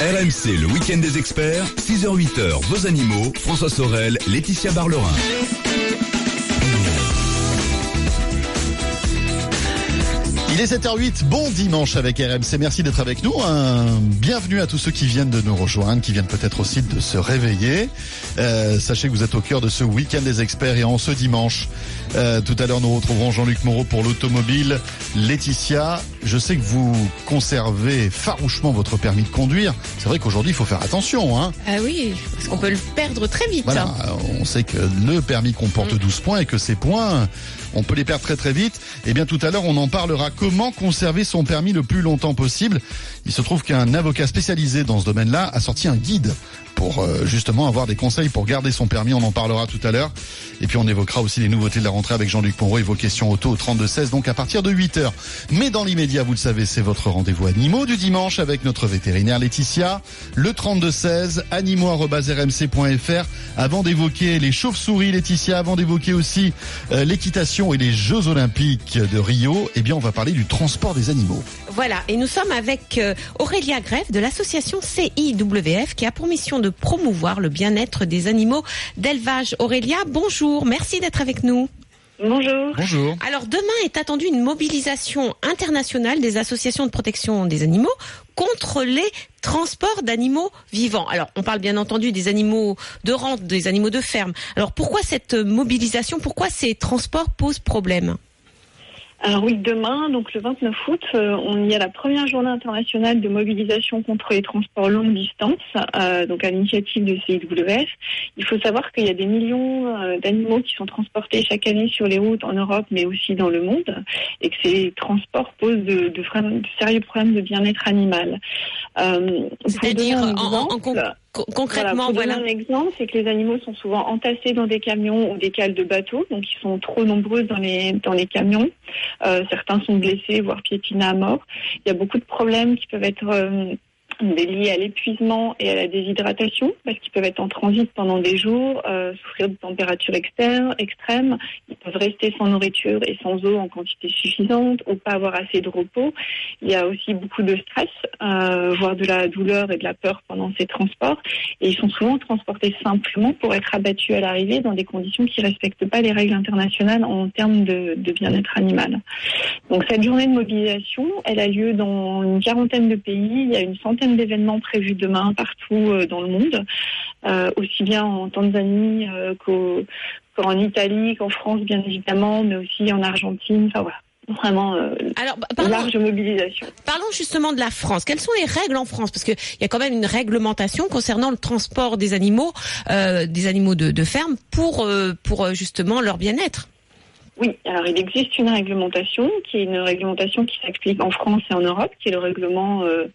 RMC, le week-end des experts, 6h-8h, vos animaux, François Sorel, Laetitia Barlerin. Il est 7h08, bon dimanche avec RMC, merci d'être avec nous. Un bienvenue à tous ceux qui viennent de nous rejoindre, qui viennent peut-être aussi de se réveiller. Euh, sachez que vous êtes au cœur de ce week-end des experts et en ce dimanche, euh, tout à l'heure nous retrouverons Jean-Luc Moreau pour l'automobile. Laetitia, je sais que vous conservez farouchement votre permis de conduire. C'est vrai qu'aujourd'hui il faut faire attention. Hein ah oui, parce qu'on peut le perdre très vite. Voilà, on sait que le permis comporte 12 points et que ces points on peut les perdre très très vite. Et eh bien tout à l'heure, on en parlera. Comment conserver son permis le plus longtemps possible? Il se trouve qu'un avocat spécialisé dans ce domaine-là a sorti un guide pour euh, justement avoir des conseils pour garder son permis. On en parlera tout à l'heure. Et puis on évoquera aussi les nouveautés de la rentrée avec Jean-Luc Monroe et vos questions auto au 32-16, donc à partir de 8 heures. Mais dans l'immédiat, vous le savez, c'est votre rendez-vous animaux du dimanche avec notre vétérinaire Laetitia. Le 32-16, animaux.rmc.fr. Avant d'évoquer les chauves-souris, Laetitia, avant d'évoquer aussi euh, l'équitation et les Jeux Olympiques de Rio, eh bien on va parler du transport des animaux. Voilà, et nous sommes avec euh, Aurélia Greff de l'association CIWF qui a pour mission de promouvoir le bien-être des animaux d'élevage. Aurélia, bonjour, merci d'être avec nous. Bonjour. Bonjour. Alors demain est attendue une mobilisation internationale des associations de protection des animaux contre les transports d'animaux vivants. Alors on parle bien entendu des animaux de rente, des animaux de ferme. Alors pourquoi cette mobilisation, pourquoi ces transports posent problème? Alors oui, demain, donc le 29 août, euh, on y a la première journée internationale de mobilisation contre les transports longue distance, euh, donc à l'initiative de CIWF. Il faut savoir qu'il y a des millions euh, d'animaux qui sont transportés chaque année sur les routes en Europe, mais aussi dans le monde, et que ces transports posent de, de, sérieux problèmes de bien-être animal. C'est-à-dire en, en, concrètement, voilà. un exemple, c'est que les animaux sont souvent entassés dans des camions ou des cales de bateaux, donc ils sont trop nombreux dans les dans les camions. Euh, certains sont blessés, voire piétinés à mort. Il y a beaucoup de problèmes qui peuvent être euh, liés à l'épuisement et à la déshydratation, parce qu'ils peuvent être en transit pendant des jours, euh, souffrir de températures externes, extrêmes, ils peuvent rester sans nourriture et sans eau en quantité suffisante, ou pas avoir assez de repos. Il y a aussi beaucoup de stress, euh, voire de la douleur et de la peur pendant ces transports, et ils sont souvent transportés simplement pour être abattus à l'arrivée dans des conditions qui respectent pas les règles internationales en termes de, de bien-être animal. Donc cette journée de mobilisation, elle a lieu dans une quarantaine de pays, il y a une centaine d'événements prévus demain partout euh, dans le monde, euh, aussi bien en Tanzanie euh, qu'en Italie, qu'en France bien évidemment, mais aussi en Argentine. Enfin voilà vraiment Alors, bah, large mobilisation. Parlons justement de la France. Quelles sont les règles en France? Parce qu'il y a quand même une réglementation concernant le transport des animaux, des animaux de, de ferme, pour, pour justement leur bien-être. Oui, alors il existe une réglementation qui est une réglementation qui s'applique en France et en Europe, qui est le règlement euh,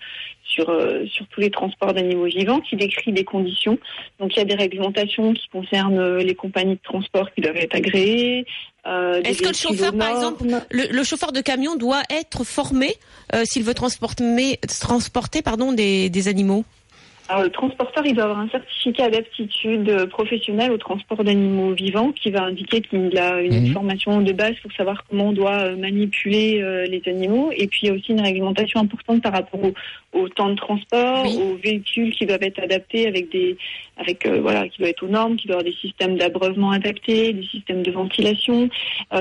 sur, euh, sur tous les transports d'animaux vivants, qui décrit des conditions. Donc il y a des réglementations qui concernent euh, les compagnies de transport qui doivent être agréées. Est-ce que le chauffeur, par exemple, le, chauffeur de camion doit être formé s'il veut transporter, transporter pardon, des, des animaux? Alors, le transporteur, il doit avoir un certificat d'aptitude professionnelle au transport d'animaux vivants qui va indiquer qu'il a une mhm. formation de base pour savoir comment on doit euh, manipuler euh, les animaux. Et puis, il y a aussi une réglementation importante par rapport au, temps de transport, aux véhicules qui doivent être adaptés avec des, avec euh, voilà, qui doivent être aux normes, qui doivent avoir des systèmes d'abreuvement adaptés, des systèmes de ventilation.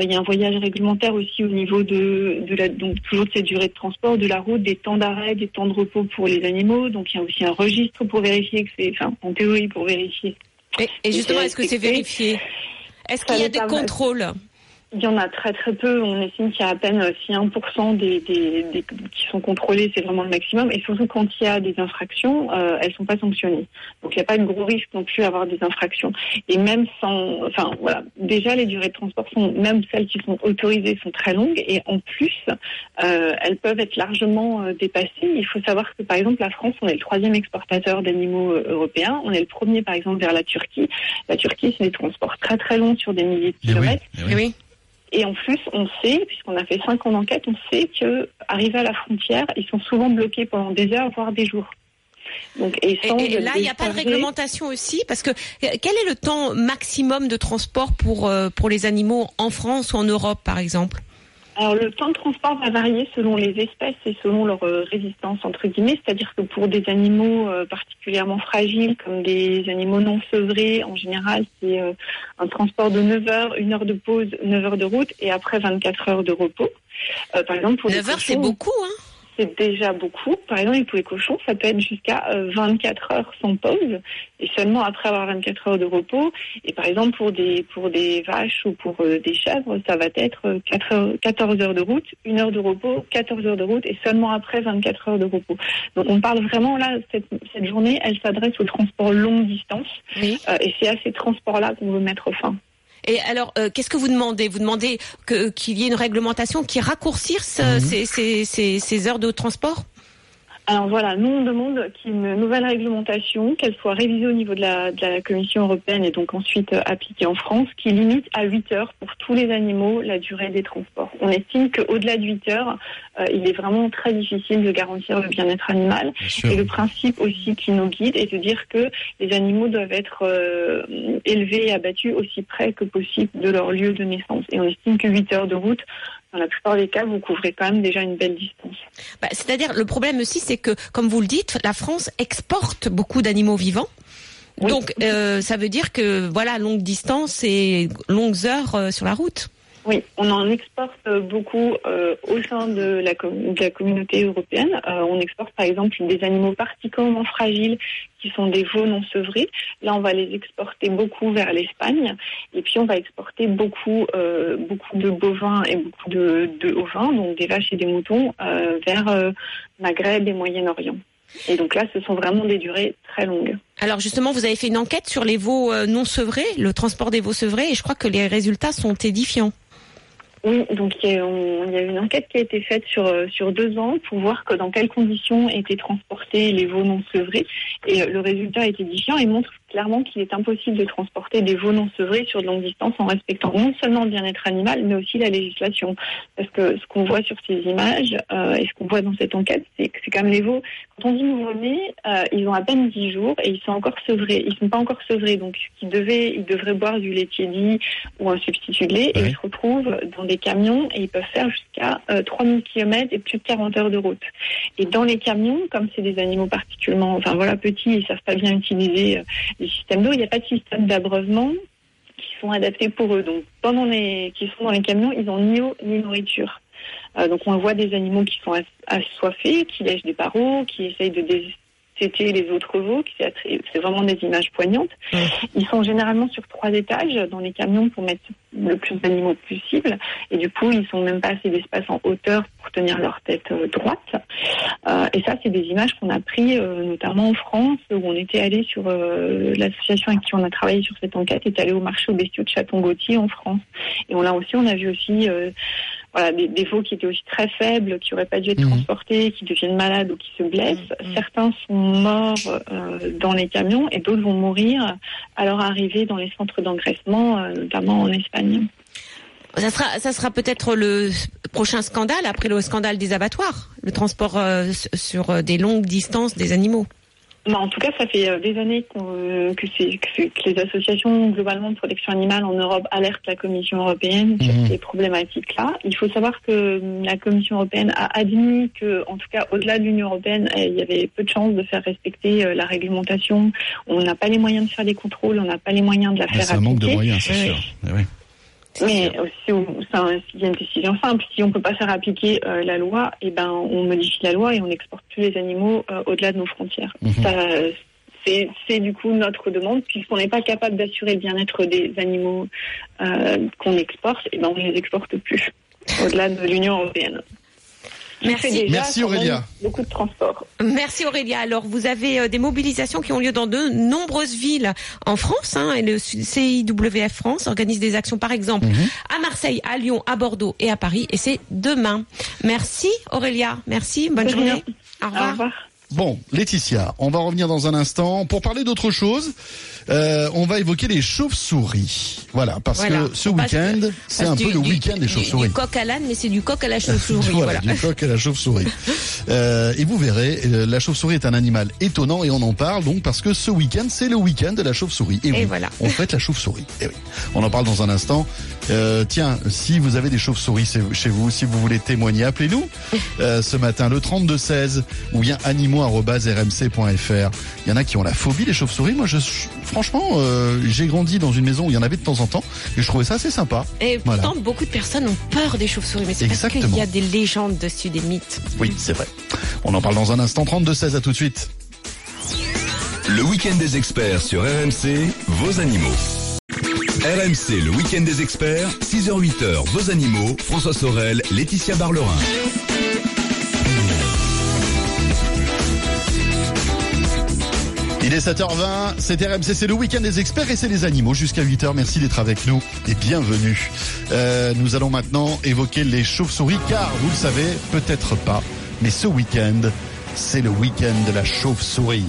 il y a un voyage réglementaire aussi au niveau de, de la, donc toujours de cette durée de transport, de la route, des temps d'arrêt, des temps de repos pour les animaux. Donc, il y a aussi un registre pour vérifier que c'est, enfin, en théorie pour vérifier. Et, justement, est-ce que c'est vérifié? Est-ce qu'il y a des contrôles? Il y en a très très peu. On estime qu'il y a à peine euh, si 1% des, des, des, qui sont contrôlés, c'est vraiment le maximum. Et surtout quand il y a des infractions, euh, elles sont pas sanctionnées. Donc il n'y a pas de gros risque non plus d'avoir des infractions. Et même sans, enfin voilà, déjà les durées de transport sont, même celles qui sont autorisées, sont très longues. Et en plus, euh, elles peuvent être largement euh, dépassées. Il faut savoir que par exemple la France, on est le troisième exportateur d'animaux européens. On est le premier par exemple vers la Turquie. La Turquie, c'est des transports très très longs sur des milliers de Eh oui, kilomètres. eh oui. Oui. Et en plus, on sait, puisqu'on a fait cinq ans d'enquête, on sait que arrivés à la frontière, ils sont souvent bloqués pendant des heures, voire des jours. Donc, et, Et, sans et là, il n'y a pas de réglementation aussi parce que euh, quel est le temps maximum de transport pour euh, pour les animaux en France ou en Europe, par exemple? Alors, le temps de transport va varier selon les espèces et selon leur euh, résistance, entre guillemets. C'est-à-dire que pour des animaux euh, particulièrement fragiles, comme des animaux non sevrés, en général, c'est euh, un transport de 9 heures, une heure de pause, 9 heures de route et après 24 heures de repos. Euh, par exemple, pour les 9 heures, c'est beaucoup, hein c'est déjà beaucoup. Par exemple, pour les cochons, ça peut être jusqu'à euh, 24 heures sans pause et seulement après avoir 24 heures de repos. Et par exemple, pour des pour des vaches ou pour euh, des chèvres, ça va être euh, 4 heures, 14 heures de route, une heure de repos, 14 heures de route et seulement après 24 heures de repos. Donc on parle vraiment là, cette, cette journée, elle s'adresse au transport longue distance Oui. euh, et c'est à ces transports-là qu'on veut mettre fin. Et alors, euh, qu'est-ce que vous demandez? Vous demandez que qu'il y ait une réglementation qui raccourcisse Mhm. euh, ces, ces, ces, ces heures de transport? Alors voilà, nous on demande qu'il y ait une nouvelle réglementation, qu'elle soit révisée au niveau de la, de la Commission européenne et donc ensuite euh, appliquée en France, qui limite à 8 heures pour tous les animaux la durée des transports. On estime qu'au-delà de 8 heures, euh, il est vraiment très difficile de garantir le bien-être animal. Bien. Et le principe aussi qui nous guide est de dire que les animaux doivent être euh, élevés et abattus aussi près que possible de leur lieu de naissance. Et on estime que 8 heures de route, dans la plupart des cas, vous couvrez quand même déjà une belle distance. Bah, C'est-à-dire, le problème aussi, c'est que, comme vous le dites, la France exporte beaucoup d'animaux vivants. Oui. Donc, euh, ça veut dire que, voilà, longue distance et longues heures euh, sur la route. Oui, on en exporte beaucoup euh, au sein de la, de la communauté européenne. Euh, on exporte par exemple des animaux particulièrement fragiles qui sont des veaux non sevrés. Là, on va les exporter beaucoup vers l'Espagne. Et puis, on va exporter beaucoup, euh, beaucoup de bovins et beaucoup de, de ovins, donc des vaches et des moutons, euh, vers euh, Maghreb et Moyen-Orient. Et donc là, ce sont vraiment des durées très longues. Alors justement, vous avez fait une enquête sur les veaux euh, non sevrés, le transport des veaux sevrés, et je crois que les résultats sont édifiants. Oui, donc il y, a, une enquête qui a été faite sur euh, sur deux ans pour voir que dans quelles conditions étaient transportés les veaux non sevrés. Et euh, le résultat est édifiant et montre clairement qu'il est impossible de transporter des veaux non sevrés sur de longues distances en respectant non seulement le bien-être animal mais aussi la législation. Parce que ce qu'on voit sur ces images euh, et ce qu'on voit dans cette enquête c'est que c'est comme les veaux quand on dit nouveau-nés euh, ils ont à peine 10 jours et ils sont encore sevrés. Ils sont pas encore sevrés donc ils devaient ils devraient boire du laitier dit ou un substitut de lait et ils se retrouvent dans des camions et ils peuvent faire jusqu'à euh, 3000 km et plus de 40 heures de route. Et dans les camions, comme c'est des animaux particulièrement, enfin voilà, petits, ils savent pas bien utiliser les systèmes d'eau, il n'y a pas de système d'abreuvement qui sont adaptés pour eux. Donc pendant les, qui sont dans les camions, ils ont ni eau ni nourriture. Euh, donc on voit des animaux qui sont ass- assoiffés, qui lèchent des barreaux, qui essayent de détêter les autres veaux. C'est vraiment des images poignantes. Ils sont généralement sur trois étages dans les camions pour mettre le plus d'animaux possible. Et du coup, ils sont même pas assez d'espace en hauteur pour tenir leur tête euh, droite. Euh, et ça, c'est des images qu'on a pris euh, notamment en France, où on était allé sur l'association avec qui on a travaillé sur cette enquête, est allé au marché aux bestiaux de Châton-Gauthier en France. Et on l'a aussi, on a vu aussi voilà, des, des veaux qui étaient aussi très faibles, qui n'auraient pas dû être Mhm. transportés, qui deviennent malades ou qui se blessent. Mhm. Certains sont morts euh, dans les camions et d'autres vont mourir à leur arrivée dans les centres d'engraissement, euh, notamment en Espagne. Ça sera, ça sera peut-être le prochain scandale après le scandale des abattoirs, le transport euh, sur des longues distances des animaux. Bah, en tout cas, ça fait euh, des années qu'on, euh, que, c'est, que, que les associations globalement de protection animale en Europe alertent la Commission européenne sur Mhm. ces problématiques-là. Il faut savoir que euh, la Commission européenne a admis que, en tout cas, au-delà de l'Union européenne, euh, il y avait peu de chances de faire respecter euh, la réglementation. On n'a pas les moyens de faire des contrôles, on n'a pas les moyens de la faire C'est un manque de appliquer. moyens, c'est sûr. Eh oui. Mais aussi, au- il y a une décision simple. Si on peut pas faire appliquer euh, la loi, eh ben, on modifie la loi et on n'exporte plus les animaux euh, au-delà de nos frontières. Ça, euh, c'est c'est du coup notre demande, puisqu'on n'est pas capable d'assurer le bien-être des animaux euh, qu'on exporte, et ben on ne les exporte plus au-delà de l'Union européenne. Merci. déjà Merci, Aurélia. Beaucoup de transport. Merci Aurélia. Alors vous avez euh, des mobilisations qui ont lieu dans de nombreuses villes en France. Hein, et le CIWF France organise des actions par exemple Mhm. à Marseille, à Lyon, à Bordeaux et à Paris. Et c'est demain. Merci Aurélia. Merci. Bonne journée. Au revoir. Bon, Laetitia, on va revenir dans un instant pour parler d'autre chose. Euh, on va évoquer les chauves-souris. Voilà, parce Voilà. que ce week-end, c'est un du- peu le week-end des chauves-souris. Du coq à l'âne, mais c'est du coq à la chauve-souris. voilà, voilà. du coq à la chauve-souris. Euh, et vous verrez, euh, la chauve-souris est un animal étonnant et on en parle donc parce que ce week-end, c'est le week-end de la chauve-souris. Et, oui, voilà. on fête la chauve-souris. Et oui, on en parle dans un instant. Euh, tiens, si vous avez des chauves-souris chez vous, si vous voulez témoigner, appelez-nous euh, ce matin le 32 16 ou bien animaux@rmc.fr. Il y en a qui ont la phobie des chauves-souris. Moi, je, franchement, euh, j'ai grandi dans une maison où il y en avait de temps en temps et je trouvais ça assez sympa. Et Voilà. pourtant, beaucoup de personnes ont peur des chauves-souris, mais c'est parce qu'il y a des légendes dessus, des mythes. Oui, c'est vrai. On en parle dans un instant. 32 16 à tout de suite. Le week-end des experts sur RMC, vos animaux. RMC, le week-end des experts, 6h-8h, vos animaux, François Sorel, Laetitia Barlerin. Il est 7h20, c'est RMC, c'est le week-end des experts et c'est les animaux jusqu'à 8h. Merci d'être avec nous et bienvenue. Euh, nous allons maintenant évoquer les chauves-souris car vous le savez peut-être pas, mais ce week-end, c'est le week-end de la chauve-souris.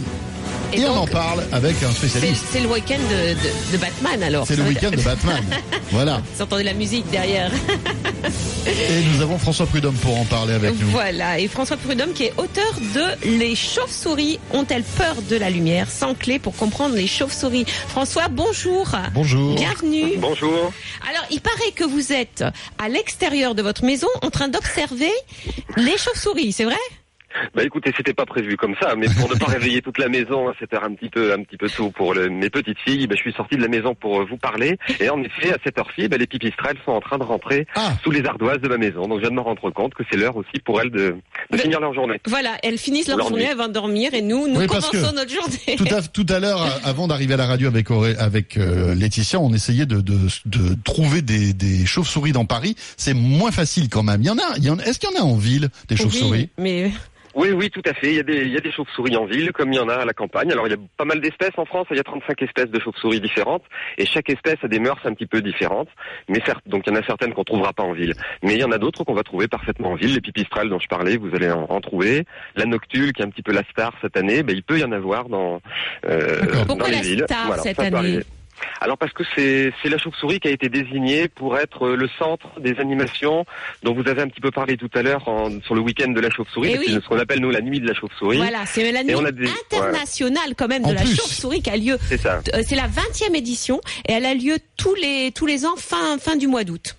Et, Et on en parle avec un spécialiste. c'est le week-end de, de- de Batman alors. C'est le week-end de Batman. Voilà. Vous entendez la musique derrière. Et nous avons François Prudhomme pour en parler avec nous. Voilà, et François Prudhomme qui est auteur de Les chauves-souris ont-elles peur de la lumière? Sans clé pour comprendre les chauves-souris. François, bonjour. Bonjour. Bienvenue. Bonjour. Alors, il paraît que vous êtes à l'extérieur de votre maison en train d'observer les chauves-souris, c'est vrai? Bah écoutez, c'était pas prévu comme ça, mais pour ne pas réveiller toute la maison à cette heure un petit peu, un petit peu tôt pour le- mes petites filles, bah, je suis sorti de la maison pour euh, vous parler. Et en effet, à cette heure-ci, bah, les pipistrelles sont en train de rentrer Ah, sous les ardoises de ma maison. Donc je viens de me rendre compte que c'est l'heure aussi pour elles de, de finir leur journée. Voilà, elles finissent leur Leur journée, nuit. elles vont dormir et nous, nous Oui, commençons notre journée. tout à, tout à l'heure, avant d'arriver à la radio avec Auré- avec euh, Laetitia, on essayait de, de, de trouver des, des chauves-souris dans Paris. C'est moins facile quand même. Il y en a. il y en- Est-ce qu'il y en a en ville des chauves-souris? Oui, mais Oui, oui, tout à fait. Il y a des, il y a des chauves-souris en ville, comme il y en a à la campagne. Alors, il y a pas mal d'espèces en France. Il y a 35 espèces de chauves-souris différentes. Et chaque espèce a des mœurs un petit peu différentes. Mais certes, donc il y en a certaines qu'on trouvera pas en ville. Mais il y en a d'autres qu'on va trouver parfaitement en ville. Les pipistrelles dont je parlais, vous allez en, en trouver. La noctule, qui est un petit peu la star cette année, ben, il peut y en avoir dans, euh, dans Pourquoi les la villes. star Voilà, cette ça peut année? arriver. Alors parce que c'est c'est la chauve-souris qui a été désignée pour être le centre des animations dont vous avez un petit peu parlé tout à l'heure en- sur le week-end de la chauve-souris. Eh oui. Ce qu'on appelle nous la nuit de la chauve-souris. voilà, c'est la nuit des- internationale quand même En de la chauve-souris qui a lieu. C'est ça. euh, C'est la 20e édition et elle a lieu tous les tous les ans fin fin du mois d'août.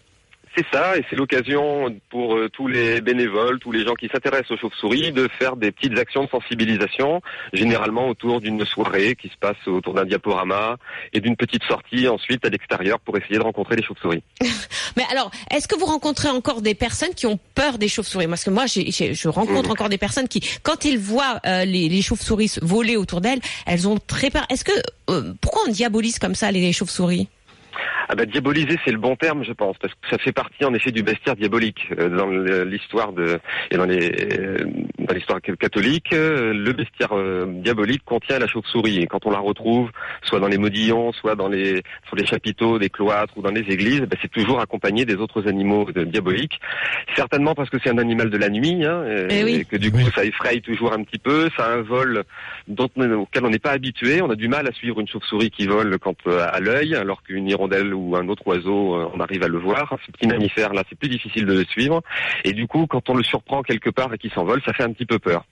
C'est ça, et c'est l'occasion pour euh, tous les bénévoles, tous les gens qui s'intéressent aux chauves-souris, de faire des petites actions de sensibilisation, généralement autour d'une soirée qui se passe autour d'un diaporama et d'une petite sortie ensuite à l'extérieur pour essayer de rencontrer les chauves-souris. Mais alors, est-ce que vous rencontrez encore des personnes qui ont peur des chauves-souris? Parce que moi, je rencontre Mhm. encore des personnes qui, quand ils voient euh, les, les chauves-souris voler autour d'elles, elles ont très peur. Est-ce que euh, pourquoi on diabolise comme ça les chauves-souris? Ah bah diaboliser c'est le bon terme je pense parce que ça fait partie en effet du bestiaire diabolique Euh, dans l'histoire de et dans les euh, dans l'histoire catholique euh, le bestiaire euh, diabolique contient la chauve-souris et quand on la retrouve soit dans les modillons soit dans les sur les chapiteaux des cloîtres ou dans les églises bah, c'est toujours accompagné des autres animaux de- diaboliques certainement parce que c'est un animal de la nuit hein, euh, Eh oui. et que du coup Oui. ça effraie toujours un petit peu ça a un vol dont, auquel on n'est pas habitué on a du mal à suivre une chauve-souris qui vole quand euh, à l'œil alors qu'une hirondelle ou un autre oiseau, euh, on arrive à le voir. Ce petit mammifère là, c'est plus difficile de le suivre. Et du coup, quand on le surprend quelque part et qu'il s'envole, ça fait un petit peu peur.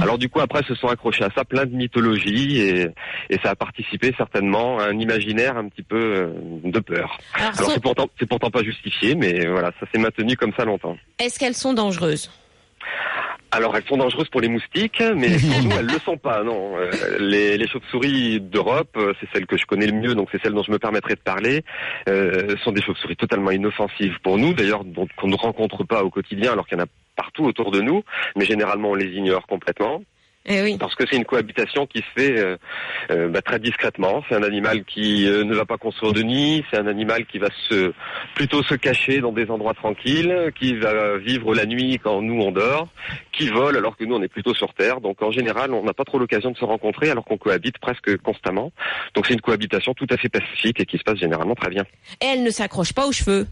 Alors du coup, après, se sont accrochés à ça plein de mythologies et, et ça a participé certainement à un imaginaire un petit peu euh, de peur. Alors, c'est pourtant, c'est pourtant pas justifié, mais voilà, ça s'est maintenu comme ça longtemps. est-ce qu'elles sont dangereuses? Alors elles sont dangereuses pour les moustiques, mais pour nous elles le sont pas. Non, Euh, les, chauves-souris d'Europe, euh, c'est celles que je connais le mieux, donc c'est celles dont je me permettrai de parler, euh, sont des chauves-souris totalement inoffensives pour nous, d'ailleurs qu'on ne rencontre pas au quotidien, alors qu'il y en a partout autour de nous, mais généralement on les ignore complètement. Eh oui. Parce que c'est une cohabitation qui se fait euh, euh, bah, très discrètement. C'est un animal qui euh, ne va pas construire de nid. C'est un animal qui va se plutôt se cacher dans des endroits tranquilles, qui va vivre la nuit quand nous on dort, qui vole alors que nous on est plutôt sur terre. Donc en général, on n'a pas trop l'occasion de se rencontrer alors qu'on cohabite presque constamment. Donc c'est une cohabitation tout à fait pacifique et qui se passe généralement très bien. Et elle ne s'accroche pas aux cheveux.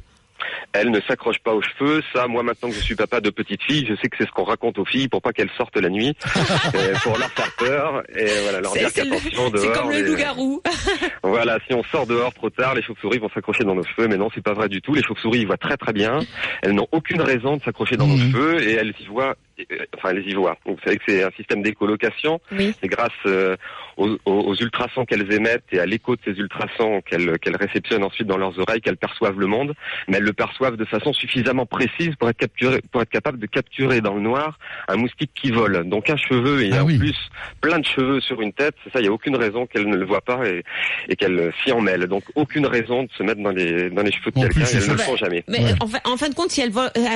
Elle ne s'accroche pas aux cheveux. Ça, moi, maintenant que je suis papa de petite fille, je sais que c'est ce qu'on raconte aux filles pour pas qu'elles sortent la nuit, euh, pour leur faire peur et voilà, leur C'est dire c'est qu'attention c'est dehors. comme le loup-garou. Voilà, si on sort dehors trop tard, les chauves-souris vont s'accrocher dans nos cheveux, mais non, c'est pas vrai du tout. Les chauves-souris voient très très bien. Elles n'ont aucune raison de s'accrocher dans nos Mhm. cheveux et elles y voient. Euh, Enfin, elles y voient. Donc, vous savez que c'est un système d'écolocation. Oui. C'est grâce euh, aux, ultrasons qu'elles émettent et à l'écho de ces ultrasons qu'elles qu'elles réceptionnent ensuite dans leurs oreilles qu'elles perçoivent le monde. Mais elles le perçoivent de façon suffisamment précise pour être capturé, pour être capable de capturer dans le noir un moustique qui vole. Donc un cheveu et Ah en oui. plus plein de cheveux sur une tête, c'est ça, il n'y a aucune raison qu'elle ne le voit pas et, et qu'elle s'y emmêle. Donc aucune raison de se mettre dans les, dans les cheveux de quelqu'un, elles ne le font jamais. Mais Ouais. en, fin, en fin de compte, si elles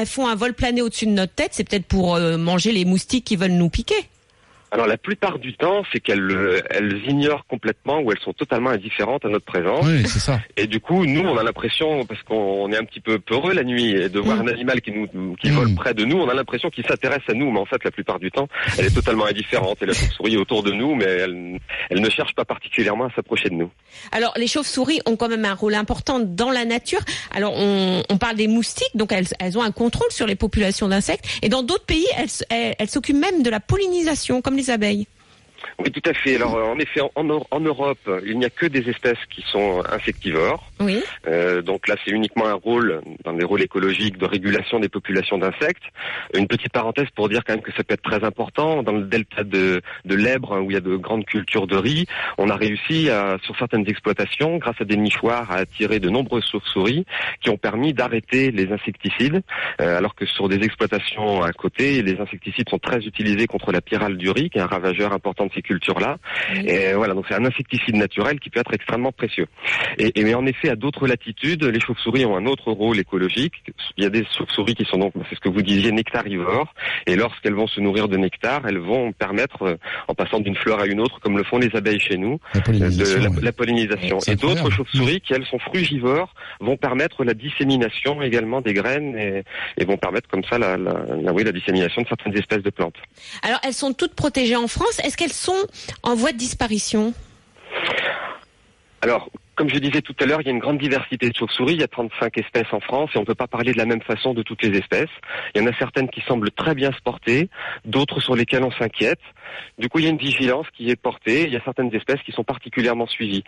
font un vol plané au-dessus de notre tête, c'est peut-être pour euh, manger les moustiques qui veulent nous piquer. Alors la plupart du temps, c'est qu'elles euh, elles ignorent complètement ou elles sont totalement indifférentes à notre présence. Oui, c'est ça. Et du coup, nous, on a l'impression, parce qu'on est un petit peu peureux la nuit, et de voir Mm. un animal qui nous qui Mm. vole près de nous, on a l'impression qu'il s'intéresse à nous, mais en fait, la plupart du temps, elle est totalement indifférente. Et la chauve-souris est autour de nous, mais elle, elle ne cherche pas particulièrement à s'approcher de nous. Alors, les chauves-souris ont quand même un rôle important dans la nature. Alors, on, on parle des moustiques, donc elles, elles ont un contrôle sur les populations d'insectes. Et dans d'autres pays, elles, s- elles, elles s'occupent même de la pollinisation, comme les abeilles. Oui, tout à fait. Alors, en effet, en, en- Europe, il n'y a que des espèces qui sont insectivores. Oui. Euh, donc là, c'est uniquement un rôle, dans des rôles écologiques, de régulation des populations d'insectes. Une petite parenthèse pour dire quand même que ça peut être très important. Dans le delta de, de l'Ebre, hein, où il y a de grandes cultures de riz, on a réussi, à, sur certaines exploitations, grâce à des nichoirs, à attirer de nombreuses chauves-souris qui ont permis d'arrêter les insecticides, euh, alors que sur des exploitations à côté, les insecticides sont très utilisés contre la pyrale du riz, qui est un ravageur important de ces cultures-là. Oui. Et voilà, donc c'est un insecticide naturel qui peut être extrêmement précieux. Et, et mais en effet, à d'autres latitudes, les chauves-souris ont un autre rôle écologique. Il y a des chauves-souris qui sont donc, c'est ce que vous disiez, nectarivores. Et lorsqu'elles vont se nourrir de nectar, elles vont permettre, euh, en passant d'une fleur à une autre, comme le font les abeilles chez nous, La de pollinisation. la, ouais. la pollinisation. Et d'autres chauves-souris qui, elles, sont frugivores, vont permettre la dissémination également des graines et, et vont permettre comme ça la, la, la- oui, la dissémination de certaines espèces de plantes. Alors, elles sont toutes protégées en France. Est-ce qu'elles sont en voie de disparition Alors, comme je disais tout à l'heure, il y a une grande diversité de chauves-souris. Il y a 35 espèces en France et on ne peut pas parler de la même façon de toutes les espèces. Il y en a certaines qui semblent très bien se porter, d'autres sur lesquelles on s'inquiète. Du coup, il y a une vigilance qui est portée. Il y a certaines espèces qui sont particulièrement suivies.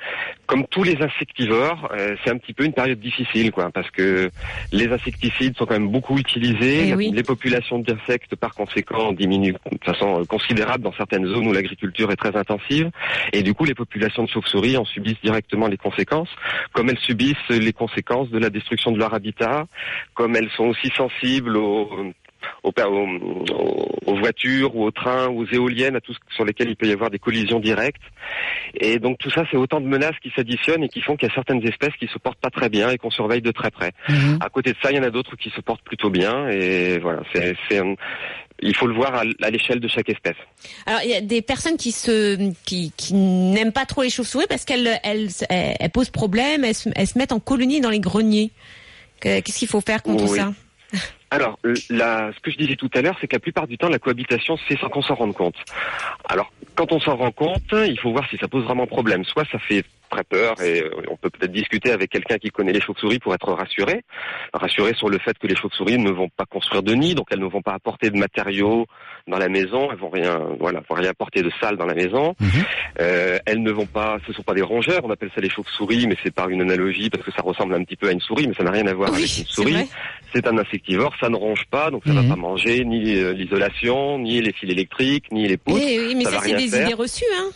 Comme tous les insectivores, euh, c'est un petit peu une période difficile, quoi, parce que les insecticides sont quand même beaucoup utilisés. Eh oui. Les populations d'insectes, par conséquent, diminuent de façon euh, considérable dans certaines zones où l'agriculture est très intensive. Et du coup, les populations de chauves-souris en subissent directement les conséquences, comme elles subissent les conséquences de la destruction de leur habitat, comme elles sont aussi sensibles aux, aux, aux- aux voitures ou aux trains, aux éoliennes, à tout ce sur lesquels il peut y avoir des collisions directes. Et donc tout ça, c'est autant de menaces qui s'additionnent et qui font qu'il y a certaines espèces qui se portent pas très bien et qu'on surveille de très près. Mhm. À côté de ça, il y en a d'autres qui se portent plutôt bien. Et voilà, c'est, il faut le voir à, l'échelle de chaque espèce. Alors, il y a des personnes qui se, qui, qui n'aiment pas trop les chauves-souris parce qu'elles, elles, elles, elles posent problème, elles se, elles se mettent en colonie dans les greniers. Que- Qu'est-ce qu'il faut faire contre Oui. ça? Alors, la, ce que je disais tout à l'heure, c'est que la plupart du temps, la cohabitation, c'est sans qu'on s'en rende compte. Alors, quand on s'en rend compte, il faut voir si ça pose vraiment problème. Soit ça fait très peur et euh, on peut peut-être discuter avec quelqu'un qui connaît les chauves-souris pour être rassuré, rassuré sur le fait que les chauves-souris ne vont pas construire de nid, donc elles ne vont pas apporter de matériaux dans la maison, elles vont rien, voilà, vont rien apporter de sale dans la maison. Mhm. Euh, elles ne vont pas, ce sont pas des rongeurs, on appelle ça les chauves-souris, mais c'est par une analogie parce que ça ressemble un petit peu à une souris, mais ça n'a rien à voir Oui, avec une souris. C'est un insectivore, ça ne ronge pas, donc ça Mhm. va pas manger ni euh, l'isolation, ni les fils électriques, ni les poutres. Eh oui, mais ça c'est des faire. idées reçues, hein.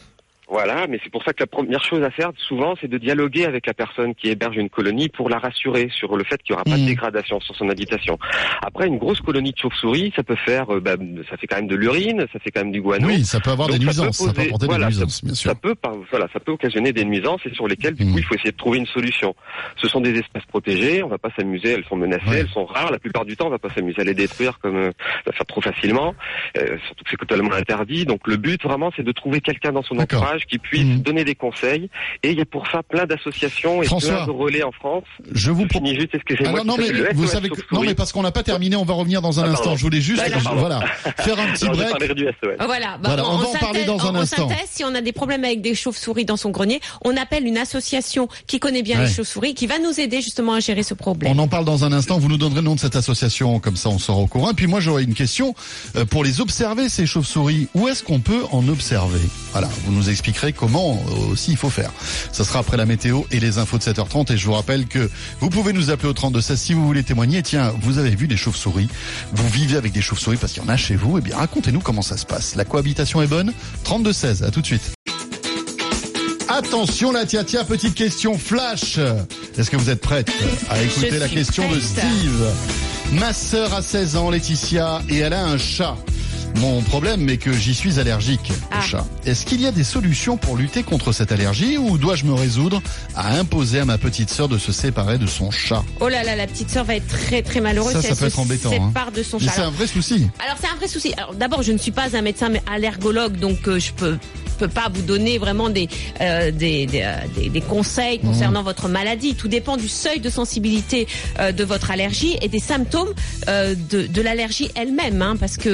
Voilà, mais c'est pour ça que la première chose à faire, souvent, c'est de dialoguer avec la personne qui héberge une colonie pour la rassurer sur le fait qu'il n'y aura pas de dégradation sur son habitation. Après, une grosse colonie de chauves-souris, ça peut faire, euh, bah, ça fait quand même de l'urine, ça fait quand même du guano. Oui, ça peut avoir Donc, des ça peut nuisances, ça peut apporter voilà, des nuisances, bien sûr. Ça peut, par- voilà, ça peut occasionner des nuisances et sur lesquelles, du coup, il faut essayer de trouver une solution. Ce sont des espèces protégées, on va pas s'amuser, elles sont menacées, Ouais. elles sont rares. La plupart du temps, on va pas s'amuser à les détruire comme euh, ça faire trop facilement. Euh, surtout que c'est totalement interdit. Donc le but vraiment, c'est de trouver quelqu'un dans son D'accord. Entourage qui puisse Mhm. donner des conseils. Et il y a pour ça plein d'associations et François, plein de relais en France. Je vous Je pro- finis juste, excusez-moi. Non qui mais s'appelle le vous SOS savez que... non mais parce qu'on n'a pas terminé, on va revenir dans un Ah, instant. Je voulais juste pardon. voilà faire un petit Non, break. parlerai du SOS. Voilà, bah, Voilà, on va en parler dans un instant. si on a des problèmes avec des chauves-souris dans son grenier, on appelle une association qui connaît bien Ouais. les chauves-souris, qui va nous aider justement à gérer ce problème. On en parle dans un instant. Vous nous donnerez le nom de cette association, comme ça on sera au courant. Et puis moi j'aurais une question euh, pour les observer ces chauves-souris. Où est-ce qu'on peut en observer? Voilà, vous nous comment euh, aussi il faut faire. Ça sera après la météo et les infos de 7h30. Et je vous rappelle que vous pouvez nous appeler au 32 16 si vous voulez témoigner. Tiens, vous avez vu des chauves-souris? Vous vivez avec des chauves-souris parce qu'il y en a chez vous Eh bien, racontez-nous comment ça se passe. La cohabitation est bonne? 32 16. À tout de suite. Attention la tia tia, petite question flash. Est-ce que vous êtes prête à écouter la question de. Steve? Ma sœur a 16 ans, Laetitia, et elle a un chat. Mon problème est que j'y suis allergique au Ah. chat. Est-ce qu'il y a des solutions pour lutter contre cette allergie ou dois-je me résoudre à imposer à ma petite sœur de se séparer de son chat? Oh là là, la petite sœur va être très très malheureuse Ça, si ça elle peut se être embêtant, hein. de son Mais chat. c'est un vrai souci. alors, c'est un vrai souci. Alors d'abord, je ne suis pas un médecin mais allergologue, donc euh, je peux peux pas vous donner vraiment des euh, des, des, euh, des- des conseils concernant votre maladie. Tout dépend du seuil de sensibilité euh, de votre allergie et des symptômes euh, de, de l'allergie elle-même, hein, parce que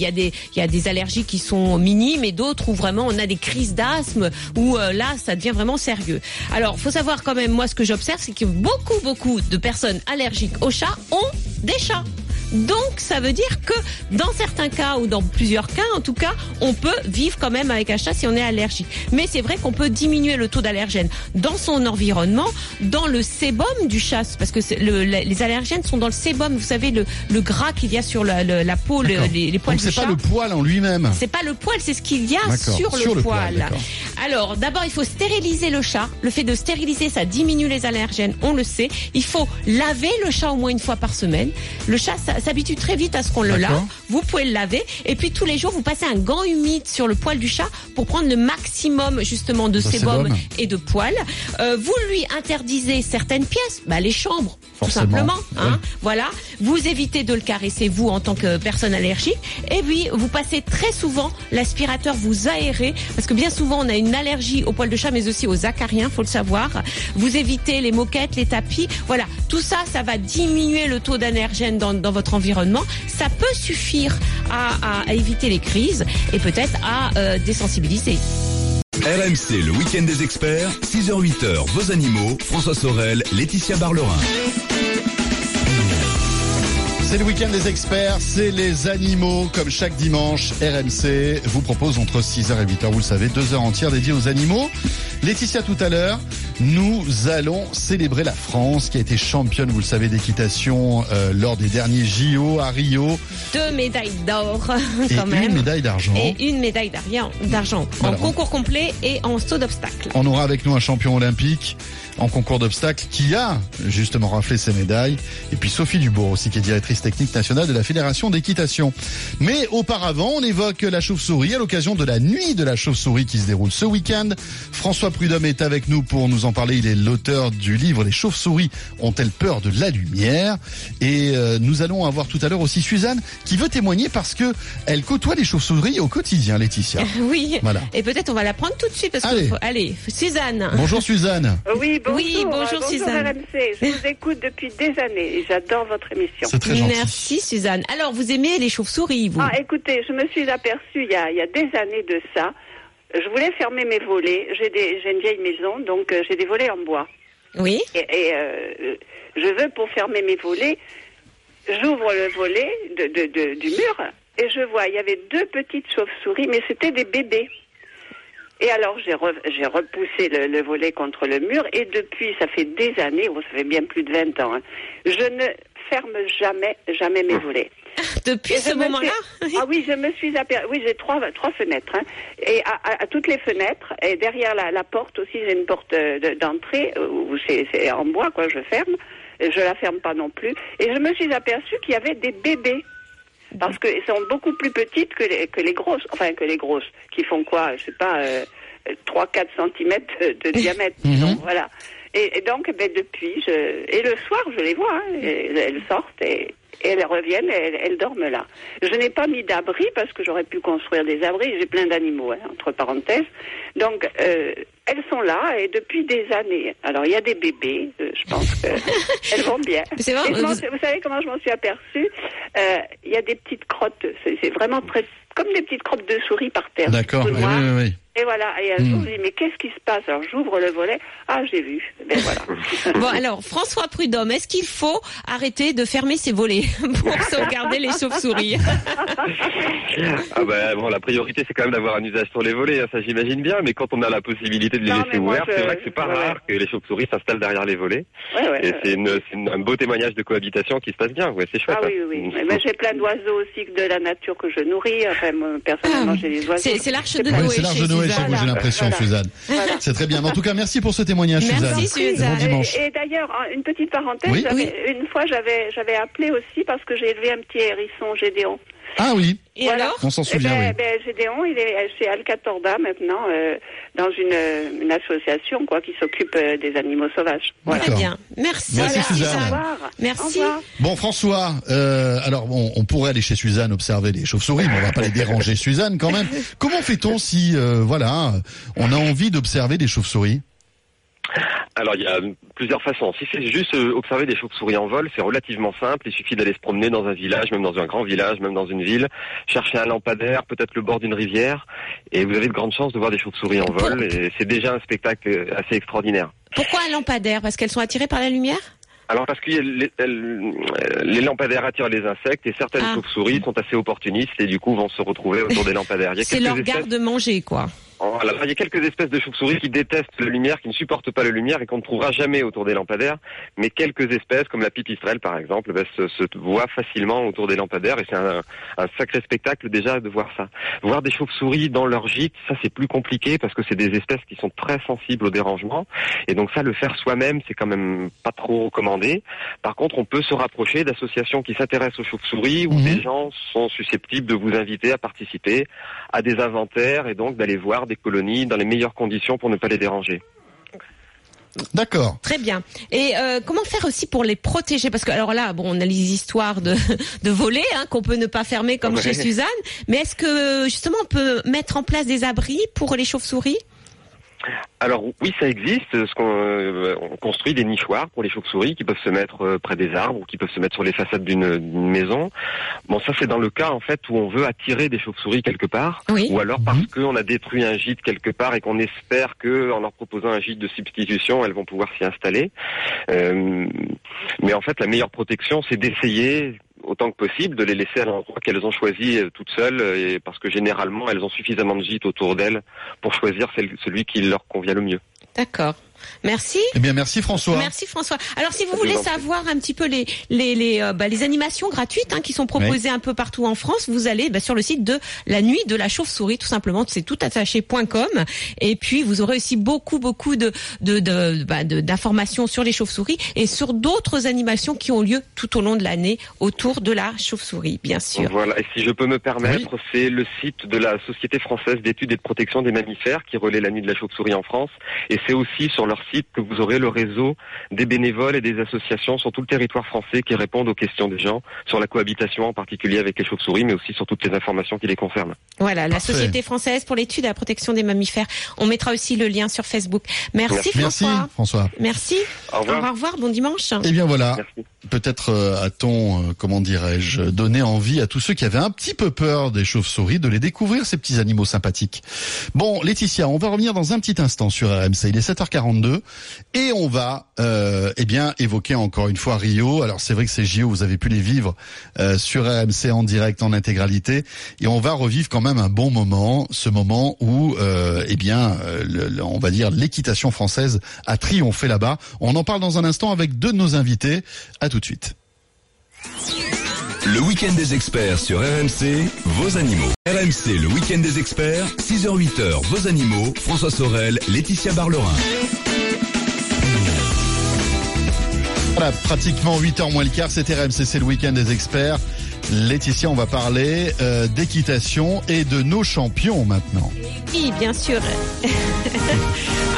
y a des il y a des allergies qui sont minimes et d'autres où vraiment on a des crises d'asthme où euh, là ça devient vraiment sérieux. Alors faut savoir quand même moi ce que j'observe c'est que beaucoup beaucoup de personnes allergiques aux chats ont des chats. Donc ça veut dire que dans certains cas ou dans plusieurs cas en tout cas, on peut vivre quand même avec un chat si on est allergique. Mais c'est vrai qu'on peut diminuer le taux d'allergènes dans son environnement, dans le sébum du chat, parce que c'est le- le- les allergènes sont dans le sébum. Vous savez le, le gras qu'il y a sur la, la peau, le- les, les poils Donc du c'est chat. pas le poil en lui-même. C'est pas le poil, c'est ce qu'il y a sur le sur le poil. Alors, d'abord, il faut stériliser le chat. Le fait de stériliser, ça diminue les allergènes, on le sait. Il faut laver le chat au moins une fois par semaine. Le chat ça- s'habitue très vite à ce qu'on le lave. Vous pouvez le laver. Et puis, tous les jours, vous passez un gant humide sur le poil du chat pour prendre le maximum, justement, de De sébum sébum. et de poils. Euh, vous lui interdisez certaines pièces, bah, les chambres, Forcément, tout simplement. Hein. Voilà. Vous évitez de le caresser, vous, en tant que personne allergique. Et puis, vous passez très souvent l'aspirateur, vous aérez, parce que bien souvent, on a une allergie aux poils de chat, mais aussi aux acariens, faut le savoir. Vous évitez les moquettes, les tapis. Voilà. Tout ça, ça va diminuer le taux d'allergène dans, dans votre environnement. Ça peut suffire à, éviter les crises et peut-être à euh, désensibiliser. RMC, le week-end des experts, 6h-8h, vos animaux, François Sorel, Laetitia Barlerin. C'est le week-end des experts, c'est les animaux, comme chaque dimanche, RMC vous propose entre 6h et 8h, vous le savez, deux heures entières dédiées aux animaux. Laetitia, tout à l'heure, nous allons célébrer la France qui a été championne, vous le savez, d'équitation euh, lors des derniers JO à Rio Deux médailles d'or, quand même. une médaille d'argent. Et une médaille d'argent, d'argent Voilà. en concours complet et en saut d'obstacle. On aura avec nous un champion olympique en concours d'obstacles qui a justement raflé ses médailles. Et puis Sophie Dubourg aussi qui est directrice technique nationale de la Fédération d'équitation. Mais auparavant, on évoque la chauve-souris à l'occasion de la nuit de la chauve-souris qui se déroule ce week-end. François Prudhomme est avec nous pour nous en parler. Il est l'auteur du livre Les chauves-souris ont-elles peur de la lumière? Et euh, nous allons avoir tout à l'heure aussi Suzanne qui veut témoigner parce que elle côtoie les chauves-souris au quotidien, Laetitia. Oui. Voilà. Et peut-être on va la prendre tout de suite parce Allez. que faut- allez, Suzanne. Bonjour Suzanne. Oui, bonjour. Oui, bonjour, Euh, Suzanne. RMC. Je vous écoute depuis des années et j'adore votre émission. C'est très gentil. Merci Suzanne. Alors vous aimez les chauves-souris, vous Ah, écoutez, je me suis aperçue il y a, il y a des années de ça. Je voulais fermer mes volets. J'ai des- j'ai une vieille maison, donc euh, j'ai des volets en bois. Oui. Et, et, euh, je veux, pour fermer mes volets, j'ouvre le volet de, de- de- du mur et je vois, il y avait deux petites chauves-souris, mais c'était des bébés. Et alors j'ai re- j'ai repoussé le, le volet contre le mur et depuis, ça fait des années, bon, ça fait bien plus de 20 ans, hein, je ne ferme jamais, jamais mes volets. depuis Et ce moment-là suis- Ah oui, je me suis aperçue. Oui, j'ai trois, trois fenêtres. hein. Et à, à- à toutes les fenêtres, et derrière la, la porte aussi, j'ai une porte euh, de- d'entrée euh, où c'est en bois, quoi, je ferme. Je la ferme pas non plus. Et je me suis aperçue qu'il y avait des bébés. Parce qu'elles sont beaucoup plus petites que les, que les grosses. Enfin, que les grosses. Qui font quoi Je sais pas, euh, 3-4 centimètres de, diamètre. Mhm. disons, voilà. Et, et donc, ben, depuis, je, et le soir, je les vois. hein, et elles sortent et, et elles reviennent et elles, elles dorment là. Je n'ai pas mis d'abri parce que j'aurais pu construire des abris. J'ai plein d'animaux, hein, entre parenthèses. Donc, euh, elles sont là et depuis des années. Alors, il y a des bébés. euh, je pense qu'elles vont bien. C'est vrai, vous- vous savez comment je m'en suis aperçue? Euh, Il y a des petites crottes. C'est vraiment très comme des petites crottes de souris par terre. D'accord. Oui, oui, oui. Et voilà, et un Hmm. jour, je dis, mais qu'est-ce qui se passe? Alors, j'ouvre le volet. Ah, j'ai vu. Ben voilà. Bon, alors, François Prudhomme, est-ce qu'il faut arrêter de fermer ses volets pour sauvegarder les chauves-souris? Ah bah bon, la priorité c'est quand même d'avoir un usage sur les volets, hein, ça j'imagine bien, mais quand on a la possibilité de les Non, laisser ouverts, je- c'est vrai que c'est pas ouais. rare que les chauves-souris s'installent derrière les volets. Ouais, ouais. Et c'est un beau témoignage de cohabitation qui se passe bien, ouais, c'est chouette. Ah oui, hein. oui, oui. Mais j'ai plein d'oiseaux aussi de la nature que je nourris. Enfin, personnellement, Ah, j'ai des oiseaux. c'est- l'arche de Noé chez vous, j'ai l'impression, Voilà. Suzanne. Voilà. C'est très bien. Mais en tout cas, merci pour ce témoignage, Merci, Suzanne. Suzanne. Bon dimanche. Et, et d'ailleurs, une petite parenthèse, Oui. une fois j'avais j'avais appelé aussi parce que j'ai élevé un petit hérisson Gédéon. Ah oui, Et Voilà. alors on s'en Eh souvient, ben, oui. ben, Gédéon, il est chez Alcatorda maintenant, euh, dans une, euh, une association quoi, qui s'occupe euh, des animaux sauvages. Voilà. Très bien. Merci. Merci, Voilà. Suzanne. Au revoir. Merci. Au revoir. Bon, François, euh, alors bon, on pourrait aller chez Suzanne observer les chauves-souris, mais on va pas les déranger, Suzanne, quand même. Comment fait-on si, euh, voilà, on a envie d'observer des chauves-souris? Alors il y a plusieurs façons. Si c'est juste euh, observer des chauves-souris en vol, c'est relativement simple. Il suffit d'aller se promener dans un village, même dans un grand village, même dans une ville, chercher un lampadaire, peut-être le bord d'une rivière, et vous avez de grandes chances de voir des chauves-souris en vol. Et c'est déjà un spectacle assez extraordinaire. Pourquoi un lampadaire? Parce qu'elles sont attirées par la lumière? Alors parce que les, lampadaires attirent les insectes et certaines Ah. chauves-souris sont assez opportunistes et du coup vont se retrouver autour des lampadaires. C'est leur garde-manger, quoi. Voilà. Il y a quelques espèces de chauves-souris qui détestent la lumière, qui ne supportent pas la lumière et qu'on ne trouvera jamais autour des lampadaires. Mais quelques espèces, comme la pipistrelle par exemple, ben, se, se voient facilement autour des lampadaires et c'est un, un sacré spectacle déjà de voir ça. Voir des chauves-souris dans leur gîte, ça c'est plus compliqué parce que c'est des espèces qui sont très sensibles au dérangement. Et donc ça, le faire soi-même, c'est quand même pas trop recommandé. Par contre, on peut se rapprocher d'associations qui s'intéressent aux chauves-souris où Mhm. des gens sont susceptibles de vous inviter à participer à des inventaires et donc d'aller voir des colonies dans les meilleures conditions pour ne pas les déranger. D'accord. Très bien. Et euh, comment faire aussi pour les protéger? Parce que alors là, bon, on a les histoires de, de volets hein, qu'on peut ne pas fermer comme Ouais. chez Suzanne. Mais est-ce que justement on peut mettre en place des abris pour les chauves-souris? Alors oui, ça existe. Ce qu'on euh, on construit des nichoirs pour les chauves-souris qui peuvent se mettre euh, près des arbres ou qui peuvent se mettre sur les façades d'une d'une maison. Bon, ça c'est dans le cas en fait où on veut attirer des chauves-souris quelque part, Oui. ou alors parce qu'on a détruit un gîte quelque part et qu'on espère que en leur proposant un gîte de substitution, elles vont pouvoir s'y installer. Euh, mais en fait, la meilleure protection, c'est d'essayer autant que possible de les laisser à l'endroit qu'elles ont choisi euh, toutes seules, et parce que généralement elles ont suffisamment de gîtes autour d'elles pour choisir celui qui leur convient le mieux. D'accord. Merci. Eh bien, merci François. Merci François. Alors si vous Je voulez savoir un petit peu les les les, euh, bah, les animations gratuites hein, qui sont proposées un peu partout en France, vous allez bah, sur le site de la nuit de la chauve-souris tout simplement, c'est toutattaché.com et puis vous aurez aussi beaucoup beaucoup de de de bah, de- d'informations sur les chauves-souris et sur d'autres animations qui ont lieu tout au long de l'année autour de la chauve-souris, bien sûr. Voilà. Et si je peux me permettre, c'est le site de la Société française d'études et de protection des mammifères qui relaie la nuit de la chauve-souris en France. Et c'est aussi sur leur site que vous aurez le réseau des bénévoles et des associations sur tout le territoire français qui répondent aux questions des gens sur la cohabitation en particulier avec les chauves-souris, mais aussi sur toutes les informations qui les concernent. Voilà, la Parfait. Société française pour l'étude et la protection des mammifères. On mettra aussi le lien sur Facebook. Merci, Merci François. François. Merci. Au revoir. Au revoir, bon dimanche. Eh bien voilà, Merci. Peut-être euh, a-t-on, euh, comment dirais-je, donné envie à tous ceux qui avaient un petit peu peur des chauves-souris de les découvrir, ces petits animaux sympathiques. Bon, Laetitia, on va revenir dans un petit instant sur RMC. Il est 7h42 et on va, euh, eh bien, évoquer encore une fois Rio. Alors c'est vrai que ces JO, vous avez pu les vivre euh, sur RMC en direct, en intégralité, et on va revivre quand même un bon moment, ce moment où, eh bien, on va dire l'équitation française a triomphé là-bas. On en parle dans un instant avec deux de nos invités. Tout de suite. Le week-end des experts sur RMC, vos animaux. RMC, le week-end des experts, 6h-8h, vos animaux, François Sorel, Laetitia Barlerin. Voilà, pratiquement 8h moins le quart, c'est RMC, c'est le week-end des experts. Laetitia, on va parler euh, d'équitation et de nos champions maintenant. Oui, bien sûr.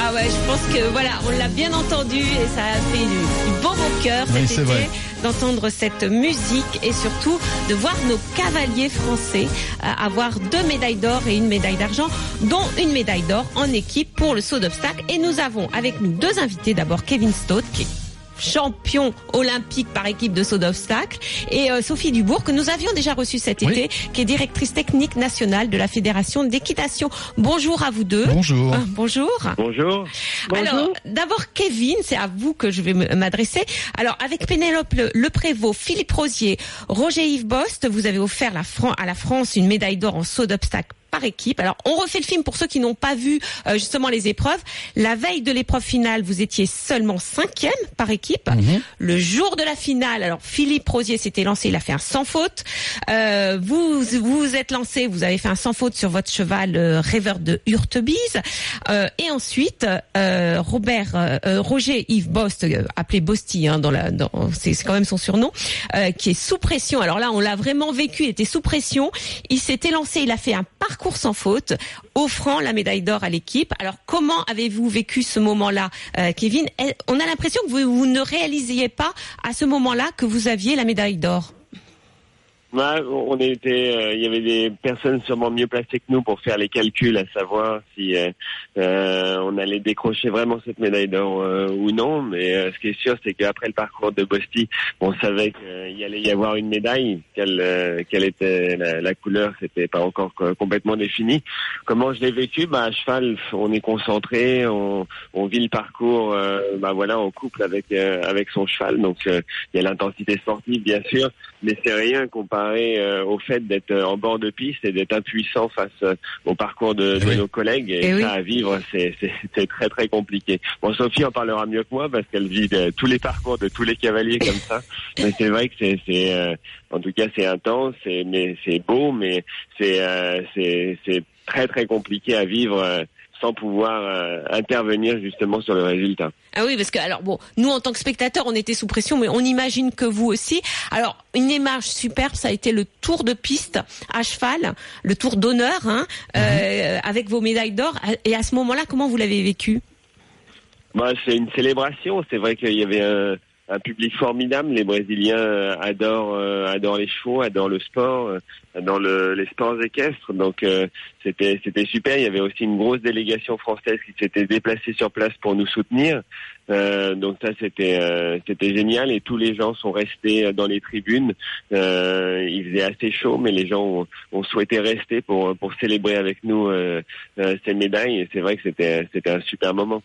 ah ouais, je pense que voilà, on l'a bien entendu et ça a fait du, bon au cœur Oui, cet été d'entendre cette musique et surtout de voir nos cavaliers français euh, avoir deux médailles d'or et une médaille d'argent, dont une médaille d'or en équipe pour le saut d'obstacle. Et nous avons avec nous deux invités. D'abord Kevin Stott qui est champion olympique par équipe de saut d'obstacle et euh, Sophie Dubourg que nous avions déjà reçue cet Oui. été qui est directrice technique nationale de la Fédération d'équitation. Bonjour à vous deux. Bonjour. Ah, bonjour. Bonjour. Alors, d'abord, Kevin, c'est à vous que je vais m'adresser. Alors, avec Pénélope Le, Le Prévost, Philippe Rosier, Roger Yves Bost, vous avez offert la Fran- à la France une médaille d'or en saut d'obstacle par équipe. Alors, on refait le film pour ceux qui n'ont pas vu euh, justement les épreuves. La veille de l'épreuve finale, vous étiez seulement cinquième par équipe. Le jour de la finale, alors Philippe Rosier s'était lancé, il a fait un sans faute. Euh, vous vous êtes lancé, vous avez fait un sans faute sur votre cheval euh, rêveur de Hurtebise. Euh, et ensuite, euh, Robert, euh, Roger Yves Bost, euh, appelé Bosti, hein, dans la, dans, c'est c'est quand même son surnom, euh, qui est sous pression. Alors là, on l'a vraiment vécu, il était sous pression. Il s'était lancé, il a fait un parcours sans faute, offrant la médaille d'or à l'équipe. Alors comment avez-vous vécu ce moment-là, euh, Kevin? Eh, On a l'impression que vous, vous ne réalisiez pas à ce moment-là que vous aviez la médaille d'or. Ouais, on était, euh, il y avait des personnes sûrement mieux placées que nous pour faire les calculs, à savoir si euh, euh, on allait décrocher vraiment cette médaille d'or euh, ou non. Mais ce qui est sûr, c'est qu'après le parcours de Bosti, on savait qu'il allait y avoir une médaille. Quelle, quelle était la, couleur, c'était pas encore co- complètement défini. Comment je l'ai vécu? Bah, à cheval, on est concentré, on, on vit le parcours, bah voilà, en couple avec avec son cheval. Donc il y a l'intensité sportive, bien sûr mais c'est rien comparé euh, au fait d'être euh, en bord de piste et d'être impuissant face euh, au parcours de, de Oui. nos collègues. Et, Eh ça oui. à vivre, c'est très très compliqué. Bon, Sophie en parlera mieux que moi parce qu'elle vit euh, tous les parcours de tous les cavaliers comme ça. Mais c'est vrai que c'est euh, en tout cas c'est intense, c'est mais c'est beau, mais c'est euh, c'est c'est très très compliqué à vivre. Sans pouvoir euh, intervenir justement sur le résultat. Ah oui, parce que alors bon, nous en tant que spectateurs, on était sous pression, mais on imagine que vous aussi. Alors une image superbe, ça a été le tour de piste à cheval, le tour d'honneur, hein, euh, avec vos médailles d'or. Et à ce moment-là, comment vous l'avez vécu? Bah, c'est une célébration. C'est vrai qu'il y avait un, un public formidable. Les Brésiliens euh, adorent, euh, adorent les chevaux, adorent le sport, euh, adorent le, les sports équestres. Donc c'était, c'était super. Il y avait aussi une grosse délégation française qui s'était déplacée sur place pour nous soutenir. Euh, donc ça c'était, euh, c'était génial. Et tous les gens sont restés dans les tribunes. Euh, il faisait assez chaud, mais les gens ont, ont souhaité rester pour pour célébrer avec nous ces médailles. Et c'est vrai que c'était, c'était un super moment.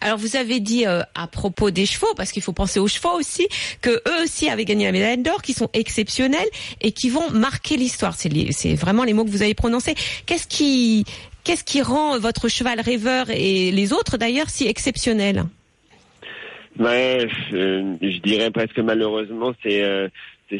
Alors vous avez dit euh, à propos des chevaux, parce qu'il faut penser aux chevaux aussi, que eux aussi avaient gagné la médaille d'or, qui sont exceptionnels et qui vont marquer l'histoire. C'est vraiment les mots que vous avez prononcés. Qu'est-ce qui rend votre cheval rêveur et les autres d'ailleurs si exceptionnels? Ouais, euh, je dirais presque malheureusement, c'est euh,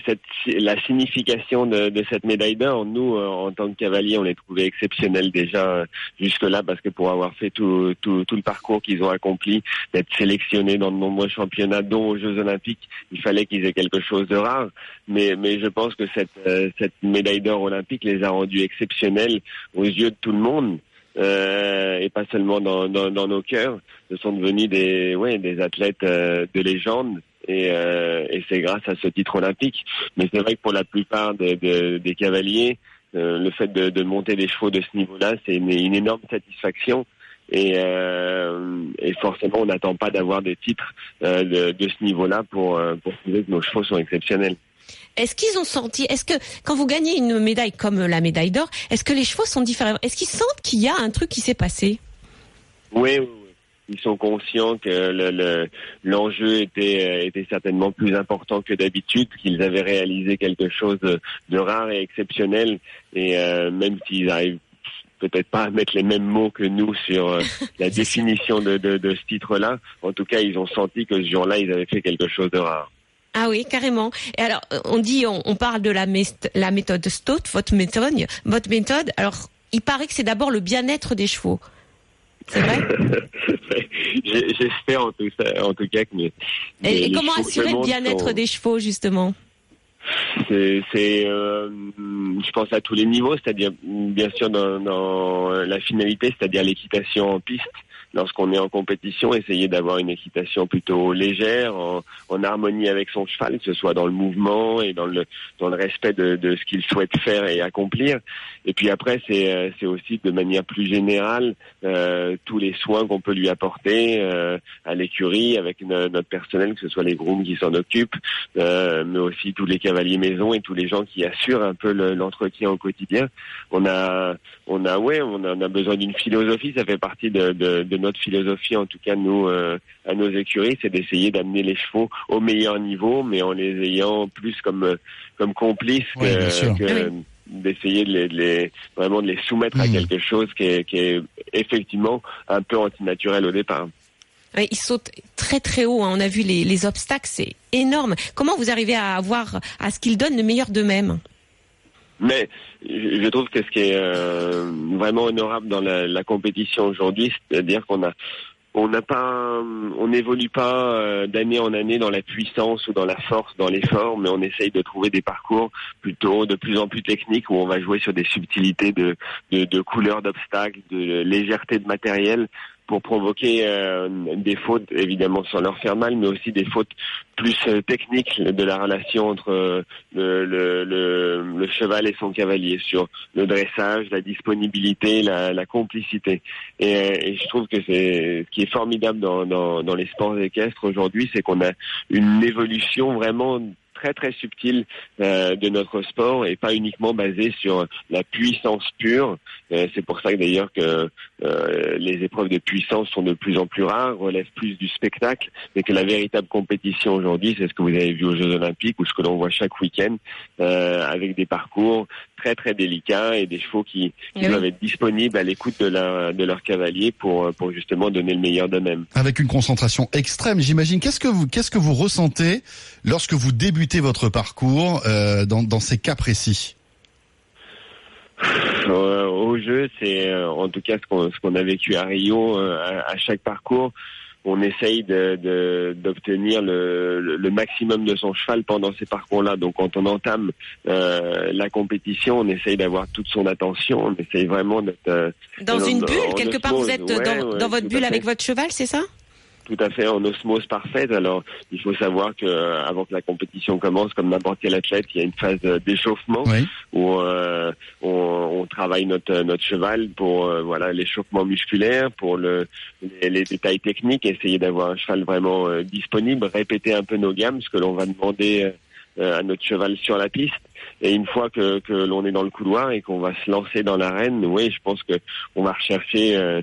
cette la signification de, de cette médaille d'or. Nous, euh, en tant que cavaliers, on les trouvait exceptionnels déjà euh, jusque-là parce que pour avoir fait tout, tout, tout le parcours qu'ils ont accompli, d'être sélectionnés dans de nombreux championnats, dont aux Jeux Olympiques, il fallait qu'ils aient quelque chose de rare. Mais, mais je pense que cette, euh, cette médaille d'or olympique les a rendus exceptionnels aux yeux de tout le monde. euh, et pas seulement dans, dans, dans nos cœurs, ce sont devenus des, ouais, des athlètes euh, de légende. Et, euh, et c'est grâce à ce titre olympique. Mais c'est vrai que pour la plupart de- de- des cavaliers, euh, le fait de, de monter des chevaux de ce niveau-là, c'est une, une énorme satisfaction. Et, euh, et forcément, on n'attend pas d'avoir des titres de, ce niveau-là pour, pour prouver que nos chevaux sont exceptionnels. Est-ce qu'ils ont senti, est-ce que quand vous gagnez une médaille comme la médaille d'or, est-ce que les chevaux sont différents? Est-ce qu'ils sentent qu'il y a un truc qui s'est passé? Oui. Ils sont conscients que le- le- l'enjeu était, euh, était certainement plus important que d'habitude, qu'ils avaient réalisé quelque chose de, de rare et exceptionnel. Et euh, même s'ils arrivent peut-être pas à mettre les mêmes mots que nous sur euh, la définition de, de, de ce titre-là, en tout cas, ils ont senti que ce jour-là, ils avaient fait quelque chose de rare. Ah oui, carrément. Et alors, on dit, on, on parle de la, méthode Stott, votre méthode, votre méthode. Alors, il paraît que c'est d'abord le bien-être des chevaux. C'est vrai? J'espère en en tout cas que mes, Et, mes- et comment assurer le bien-être sont- des chevaux, justement? C'est, c'est, euh, je pense à tous les niveaux, c'est-à-dire bien sûr dans, dans la finalité, c'est-à-dire l'équitation en piste. Lorsqu'on est en compétition, essayer d'avoir une équitation plutôt légère, en, harmonie avec son cheval, que ce soit dans le mouvement et dans le dans le respect de, de ce qu'il souhaite faire et accomplir. Et puis après, c'est euh, c'est aussi de manière plus générale euh, tous les soins qu'on peut lui apporter euh, à l'écurie avec no- notre personnel, que ce soit les grooms qui s'en occupent, euh, mais aussi tous les cavaliers maison et tous les gens qui assurent un peu le- l'entretien au quotidien. On a, on a, ouais, on a, on a besoin d'une philosophie. Ça fait partie de, de, de notre philosophie, en tout cas nous, euh, à nos écuries, c'est d'essayer d'amener les chevaux au meilleur niveau, mais en les ayant plus comme euh, comme complices que, Ouais, bien sûr. que oui. d'essayer de les, de les- vraiment de les soumettre à Mhm. quelque chose qui est, qui est effectivement un peu antinaturel au départ. Ouais, Ils sautent très très haut. hein. On a vu les, les obstacles, c'est énorme. Comment vous arrivez à avoir à ce qu'ils donnent le meilleur d'eux-mêmes? Mais je trouve que ce qui est euh, vraiment honorable dans la, la compétition aujourd'hui, c'est-à-dire qu'on a on n'a pas, on n'évolue pas euh, d'année en année dans la puissance ou dans la force, dans l'effort, mais on essaye de trouver des parcours plutôt de plus en plus techniques où on va jouer sur des subtilités de, de, de couleurs d'obstacles, de légèreté de matériel pour provoquer euh, des fautes, évidemment sans leur faire mal, mais aussi des fautes plus euh, techniques de la relation entre euh, le, le, le, cheval et son cavalier sur le dressage, la disponibilité, la, la complicité. Et, euh, et je trouve que c'est ce qui est formidable dans, dans, dans les sports équestres aujourd'hui, c'est qu'on a une évolution vraiment très très subtile euh, de notre sport et pas uniquement basée sur la puissance pure. Euh, c'est pour ça que d'ailleurs que euh, les épreuves de puissance sont de plus en plus rares, relèvent plus du spectacle, mais que la véritable compétition aujourd'hui, c'est ce que vous avez vu aux Jeux Olympiques ou ce que l'on voit chaque week-end, euh, avec des parcours très très délicats et des chevaux qui, qui Oui. doivent être disponibles à l'écoute de leur, de leur cavalier pour, pour justement donner le meilleur d'eux-mêmes. Avec une concentration extrême, j'imagine. Qu'est-ce que vous, qu'est-ce que vous ressentez lorsque vous débutez votre parcours euh, dans, dans ces cas précis Euh, au jeu, c'est euh, en tout cas ce qu'on a vécu à Rio euh, à, à chaque parcours. On essaye de- de- d'obtenir le, le, le maximum de son cheval pendant ces parcours-là. Donc, quand on entame euh, la compétition, on essaye d'avoir toute son attention. On essaye vraiment d'être euh, Dans Dans- une bulle, quelque part, vous êtes ouais, dans, ouais, dans votre bulle avec votre cheval, c'est ça? Tout à fait en osmose parfaite. Alors, il faut savoir que euh, avant que la compétition commence, comme n'importe quel athlète, il y a une phase euh, d'échauffement Oui. où euh, on, on travaille notre notre cheval pour euh, voilà l'échauffement musculaire, pour le les, les détails techniques, essayer d'avoir un cheval vraiment euh, disponible, répéter un peu nos gammes, ce que l'on va demander euh, à notre cheval sur la piste. Et une fois que, que l'on est dans le couloir et qu'on va se lancer dans l'arène, oui, je pense que on va rechercher euh,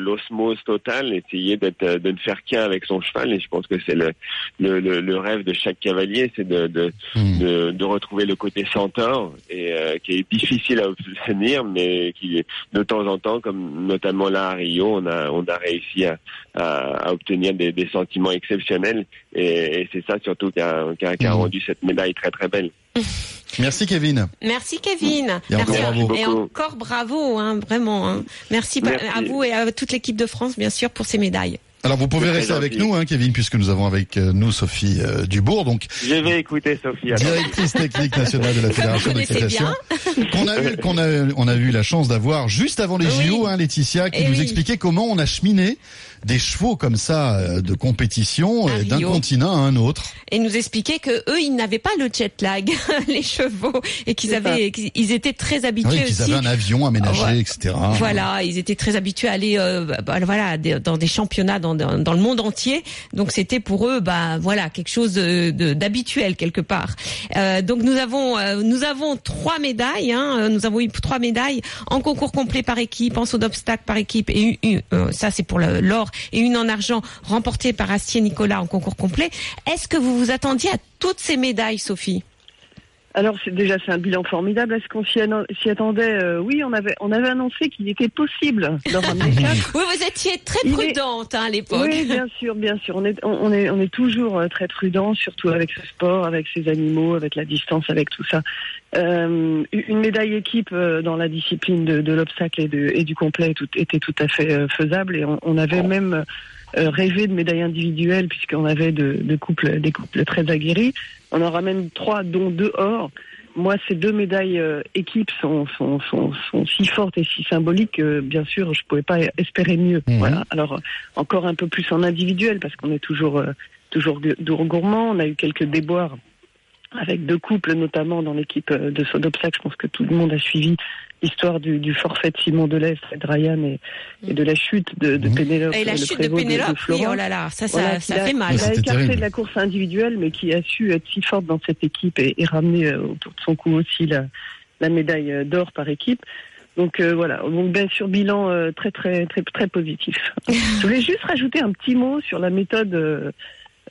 l'osmose totale, essayer d'être euh, de ne faire qu'un avec son cheval. Et je pense que c'est le, le, le, le rêve de chaque cavalier, c'est de, de, Hmm. de, de retrouver le côté centaure et euh, qui est difficile à obtenir, mais qui de temps en temps, comme notamment là à Rio, on a on a réussi à, à, à obtenir des, des sentiments exceptionnels et, et c'est ça surtout qui a, qui a- qui a Mhm. rendu cette médaille très très belle. Merci Kevin. Merci Kevin. Et encore Merci. bravo. Et encore bravo, hein, vraiment. hein. Merci, à vous et à toute l'équipe de France, bien sûr, pour ces médailles. Alors vous pouvez rester avec nous, hein, Kevin, puisque nous avons avec euh, nous Sophie euh, Dubourg, donc Je vais écouter Sophie. alors. directrice technique nationale de la Fédération d'équitation, qu'on a eu, qu'on a, on a eu la chance d'avoir juste avant les Oui. JO, hein, Laetitia, qui Eh nous oui. expliquait comment on a cheminé des chevaux comme ça euh, de compétition euh, d'un continent à un autre. Et nous expliquer que eux, ils n'avaient pas le jet lag, les chevaux, et qu'ils avaient, qu'ils étaient très habitués oui, qu'ils avaient un avion aménagé, Ouais. etc. Voilà, ils étaient très habitués à aller, euh, bah, voilà, dans des championnats dans, dans, dans le monde entier. Donc c'était pour eux, bah voilà, quelque chose d'habituel quelque part. Euh, donc nous avons, euh, nous avons trois médailles. Hein, euh, nous avons eu trois médailles en concours complet par équipe, en saut d'obstacle par équipe, et une- une- euh, ça c'est pour l'or et une en argent remportée par Astier Nicolas en concours complet. Est-ce que vous vous attendiez à toutes ces médailles, Sophie? Alors c'est déjà c'est un bilan formidable. Est-ce qu'on s'y attendait Euh, Oui, on avait on avait annoncé qu'il était possible d'en ramener quatre. Oui, vous étiez très est- prudente hein, à l'époque. Oui, bien sûr, bien sûr. On est, on est, on est toujours euh, très prudent, surtout avec ce sport, avec ces animaux, avec la distance, avec tout ça. Euh, une médaille équipe dans la discipline de, de l'obstacle et, de- et du complet tout- était tout à fait faisable. Et on, on avait même euh, rêvé de médailles individuelles puisqu'on avait de, de couples, des couples très aguerris. On en ramène trois, dont deux or. Moi, ces deux médailles euh, équipes sont, sont, sont, sont si fortes et si symboliques que, bien sûr, je pouvais pas espérer mieux. Mhm. Voilà. Alors, euh, encore un peu plus en individuel parce qu'on est toujours, euh, toujours gourmand. On a eu quelques déboires avec deux couples, notamment dans l'équipe euh, de saut d'obstacle. Je pense que tout le monde a suivi l'histoire du, du forfait de Simon Deleuze, Fred Ryan et, et de la chute de, de Mhm. Pénélope. Et la le chute de Pénélope, oui, oh là là, ça, ça, Voilà, ça a- fait mal. Il a C'était écarté terrible. de la course individuelle, mais qui a su être si forte dans cette équipe et, et ramener euh, autour de son cou aussi la, la médaille euh, d'or par équipe. Donc euh, voilà, donc bien sûr bilan euh, très très très très positif. Je voulais juste rajouter un petit mot sur la méthode euh,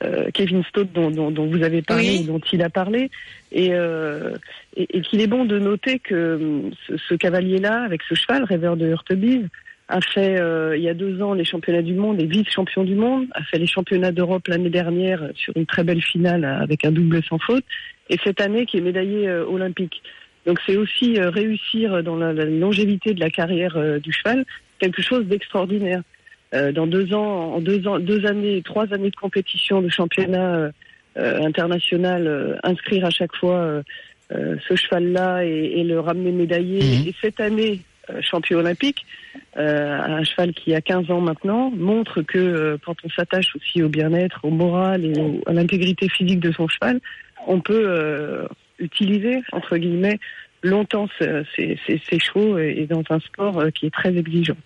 euh, Kevin Stott dont, dont, dont vous avez parlé, Oui. dont il a parlé, et, euh, et, et qu'il est bon de noter que hum, ce, ce cavalier-là, avec ce cheval, rêveur de Hurtebise, a fait euh, il y a deux ans les championnats du monde et vice-champion du monde, a fait les championnats d'Europe l'année dernière sur une très belle finale avec un double sans faute, et cette année qui est médaillé euh, olympique. Donc c'est aussi euh, réussir dans la, la longévité de la carrière euh, du cheval quelque chose d'extraordinaire. Euh, dans deux ans, en deux ans, deux années, trois années de compétition, de championnat euh, euh, international, euh, inscrire à chaque fois ce cheval-là et, et le ramener médaillé. Mhm. Et cette année, euh, champion olympique, euh, un cheval qui a 15 ans maintenant, montre que euh, quand on s'attache aussi au bien-être, au moral et au- à l'intégrité physique de son cheval, on peut euh, utiliser, entre guillemets, longtemps ces, ces, ces- ces chevaux et, dans un sport euh, qui est très exigeant.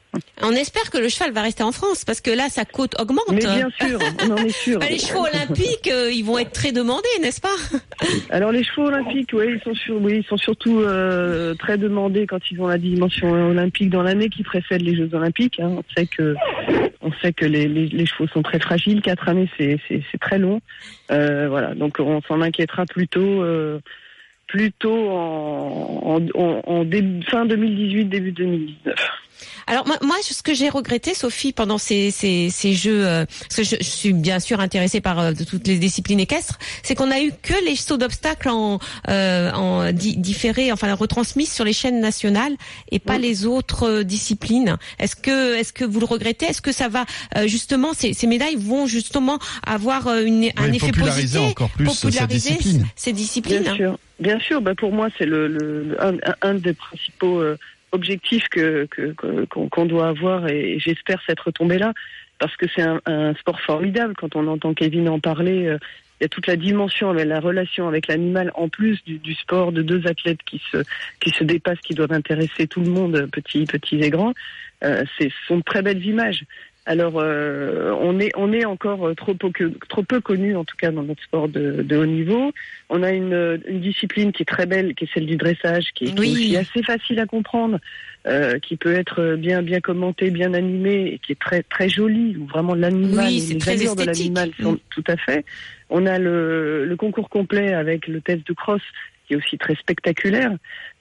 On espère que le cheval va rester en France parce que là, sa cote augmente. Mais bien sûr, on en est sûr. Bah, les chevaux olympiques, euh, ils vont être très demandés, n'est-ce pas? Alors les chevaux olympiques, oui, ils sont sur, oui, ils sont surtout euh, très demandés quand ils ont la dimension olympique dans l'année qui précède les Jeux olympiques. hein. On sait que, on sait que les, les, les chevaux sont très fragiles. Quatre années, c'est, très long. Euh, voilà, donc on s'en inquiétera plutôt, plutôt en, en, en, fin 2018, début 2019. Alors moi, moi, ce que j'ai regretté, Sophie, pendant ces, ces, ces jeux, euh, parce que je, je suis bien sûr intéressée par euh, de toutes les disciplines équestres, c'est qu'on a eu que les sauts d'obstacles en, euh, en di- différé, enfin retransmis sur les chaînes nationales et pas Oui. les autres euh, disciplines. Est-ce que, est-ce que vous le regrettez? Est-ce que ça va euh, justement, ces, ces médailles vont justement avoir euh, une, un effet populariser positif, encore plus cette populariser discipline. ces disciplines? Bien sûr, bien sûr. Bah pour moi, c'est le, le, le- un, un des principaux objectifs que qu'on doit avoir et j'espère cette retombée là parce que c'est un, sport formidable. Quand on entend Kevin en parler, euh, il y a toute la dimension la relation avec l'animal en plus du, sport de deux athlètes qui se qui se dépassent, qui doivent intéresser tout le monde, petits petits et grands. Euh, c'est ce sont de très belles images. Alors, euh, on est on est encore trop peu trop peu connu en tout cas dans notre sport de, de haut niveau. On a une, une discipline qui est très belle, qui est celle du dressage, qui est, qui est Oui. assez facile à comprendre, euh, qui peut être bien bien commenté, bien animé, et qui est très très jolie. Où vraiment l'animal, Oui, les très allures de l'animal sont Mm. tout à fait. On a le, le concours complet avec le test de cross qui est aussi très spectaculaire.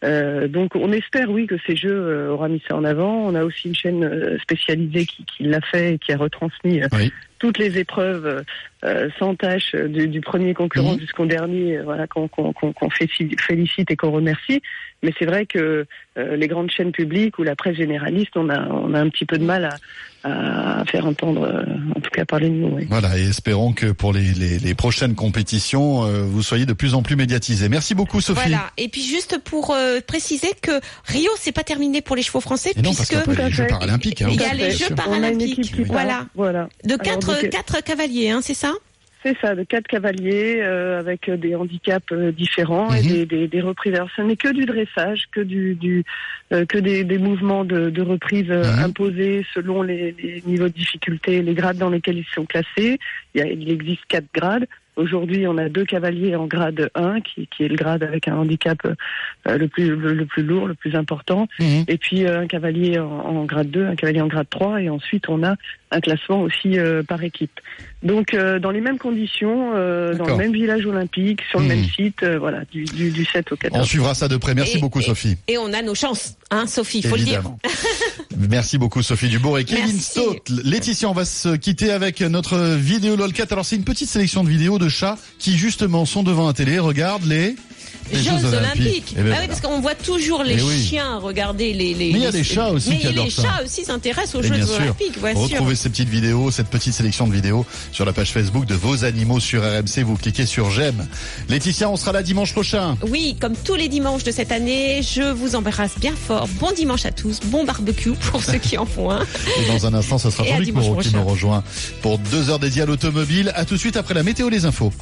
Euh, donc on espère oui que ces jeux euh, aura mis ça en avant. On a aussi une chaîne euh, spécialisée qui, qui l'a fait et qui a retransmis euh, Oui. toutes les épreuves euh, sans tâche du, du premier concurrent Mhm. jusqu'au dernier, euh, voilà qu'on félicite et qu'on remercie. Mais c'est vrai que euh, les grandes chaînes publiques ou la presse généraliste, on a on a un petit peu de mal à, à faire entendre, en tout cas parler de nous. oui. Voilà, et espérons que pour les, les, les prochaines compétitions, euh, vous soyez de plus en plus médiatisés. Merci beaucoup, Sophie. Voilà. Et puis juste pour euh, préciser que Rio, c'est pas terminé pour les chevaux français Et non, parce puisque qu'après Tout à les Jeux paralympiques. hein, Il y a les. Jeux a paralympiques. Voilà. Voilà. de quatre quatre cavaliers, hein, c'est ça? C'est ça, de quatre cavaliers euh, avec euh, des handicaps euh, différents et Mhm. des, des, des reprises. Alors, ce n'est que du dressage, que du, du euh, que des, des mouvements de, de reprise Mhm. imposés selon les, les niveaux de difficulté, les grades dans lesquels ils sont classés. Il, y a, il existe quatre grades. Aujourd'hui, on a deux cavaliers en grade 1, qui, qui est le grade avec un handicap euh, le plus le, le plus lourd, le plus important, Mhm. et puis euh, un cavalier en, en grade 2, un cavalier en grade 3, et ensuite on a un classement aussi euh, par équipe. Donc euh, dans les mêmes conditions, euh, dans le même village olympique, sur le Mhm. même site, euh, voilà, du, du, du 7 au On 14. suivra ça de près. Merci Et- beaucoup, et- Sophie. Et on a nos chances, hein, Sophie, faut Évidemment. Merci beaucoup Sophie Dubourg et Kevin. Stott. Laetitia, on va se quitter avec notre vidéo LOLCAT. Alors c'est une petite sélection de vidéos de chats qui justement sont devant la télé, regardent les. Les Jeux Olympiques. Eh ben ah oui, parce qu'on voit toujours les Eh oui. chiens regarder les, les. Mais il y a les- des chats aussi Mais qui adorent les ça. chats aussi s'intéressent aux Et Jeux bien Olympiques, bien sûr. Retrouvez ces petites vidéos, cette petite sélection de vidéos sur la page Facebook de vos animaux sur RMC. Vous cliquez sur j'aime. Laetitia, on sera là dimanche prochain. Oui, comme tous les dimanches de cette année, je vous embrasse bien fort. Bon dimanche à tous, bon barbecue pour ceux qui en font un. Et dans un instant, ce sera Jean-Luc Moreau qui nous rejoint pour deux heures dédiées à l'automobile. À tout de suite après la météo, les infos.